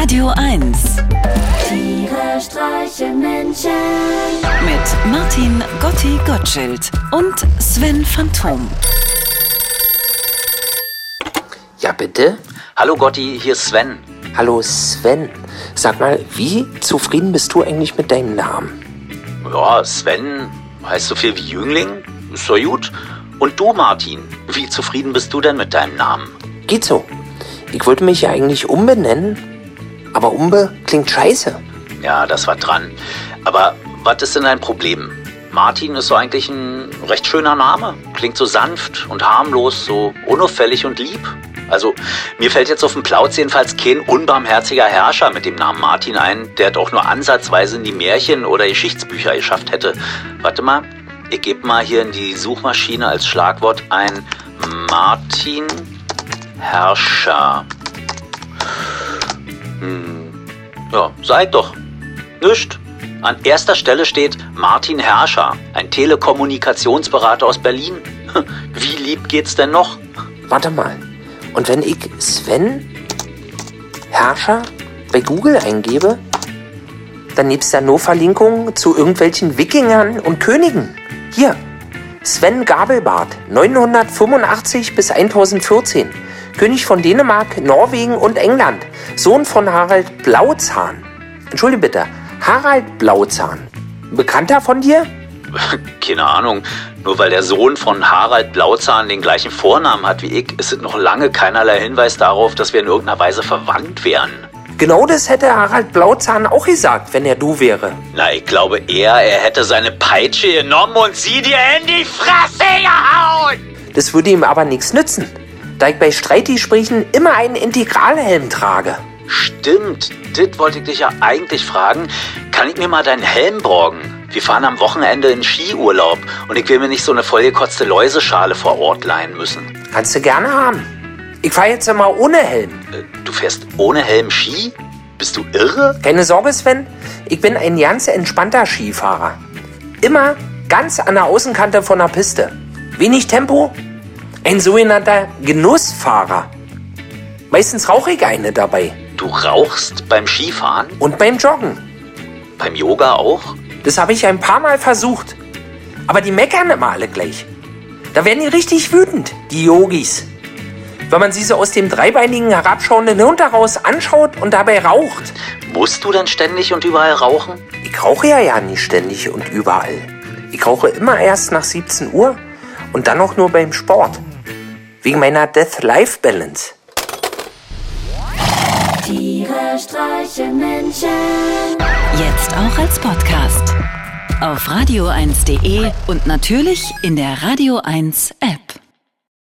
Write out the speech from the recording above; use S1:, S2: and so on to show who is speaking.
S1: Radio 1
S2: Tiere streichen Menschen.
S1: mit Martin Gotti Gottschild und Sven Phantom.
S3: Ja, bitte?
S4: Hallo Gotti, hier ist Sven.
S3: Hallo Sven. Sag mal, wie zufrieden bist du eigentlich mit deinem Namen?
S4: Ja, Sven heißt so viel wie Jüngling, ist doch gut. Und du, Martin, wie zufrieden bist du denn mit deinem Namen?
S3: Geht so. Ich wollte mich ja eigentlich umbenennen, aber Umbe klingt scheiße.
S4: Ja, das war dran. Aber was ist denn dein Problem? Martin ist so eigentlich ein recht schöner Name. Klingt so sanft und harmlos, so unauffällig und lieb. Also, mir fällt jetzt auf den Plauz jedenfalls kein unbarmherziger Herrscher mit dem Namen Martin ein, der doch nur ansatzweise in die Märchen- oder Geschichtsbücher geschafft hätte. Warte mal, ich gebe mal hier in die Suchmaschine als Schlagwort ein Martin Herrscher. Hm, ja, seid doch. Nicht. An erster Stelle steht Martin Herrscher, ein Telekommunikationsberater aus Berlin. Wie lieb geht's denn noch?
S3: Warte mal. Und wenn ich Sven Herrscher bei Google eingebe, dann nebst da nur Verlinkungen zu irgendwelchen Wikingern und Königen. Hier, Sven Gabelbart, 985 bis 1014. König von Dänemark, Norwegen und England. Sohn von Harald Blauzahn. Entschuldige bitte, Harald Blauzahn. Bekannter von dir?
S4: Keine Ahnung. Nur weil der Sohn von Harald Blauzahn den gleichen Vornamen hat wie ich, ist es noch lange keinerlei Hinweis darauf, dass wir in irgendeiner Weise verwandt wären.
S3: Genau das hätte Harald Blauzahn auch gesagt, wenn er du wäre.
S4: Na, ich glaube eher, er hätte seine Peitsche genommen und sie dir in die Fresse gehauen.
S3: Das würde ihm aber nichts nützen, da ich bei Streitgesprächen immer einen Integralhelm trage.
S4: Stimmt, das wollte ich dich ja eigentlich fragen. Kann ich mir mal deinen Helm borgen? Wir fahren am Wochenende in Skiurlaub und ich will mir nicht so eine vollgekotzte Läuseschale vor Ort leihen müssen.
S3: Kannst du gerne haben. Ich fahre jetzt mal ohne Helm.
S4: Äh, Du fährst ohne Helm Ski? Bist du irre?
S3: Keine Sorge, Sven. Ich bin ein ganz entspannter Skifahrer. Immer ganz an der Außenkante von der Piste. Wenig Tempo. Ein sogenannter Genussfahrer. Meistens rauche ich eine dabei.
S4: Du rauchst beim Skifahren?
S3: Und beim Joggen.
S4: Beim Yoga auch?
S3: Das habe ich ein paar Mal versucht. Aber die meckern immer alle gleich. Da werden die richtig wütend, die Yogis. Wenn man sie so aus dem dreibeinigen herabschauenden Hirn raus anschaut und dabei raucht.
S4: Musst du denn ständig und überall rauchen?
S3: Ich rauche ja ja nicht ständig und überall. Ich rauche immer erst nach 17 Uhr und dann auch nur beim Sport. Wegen meiner Death-Life-Balance.
S2: Tiere streichen Menschen.
S1: Jetzt auch als Podcast. Auf radio1.de und natürlich in der Radio 1 App.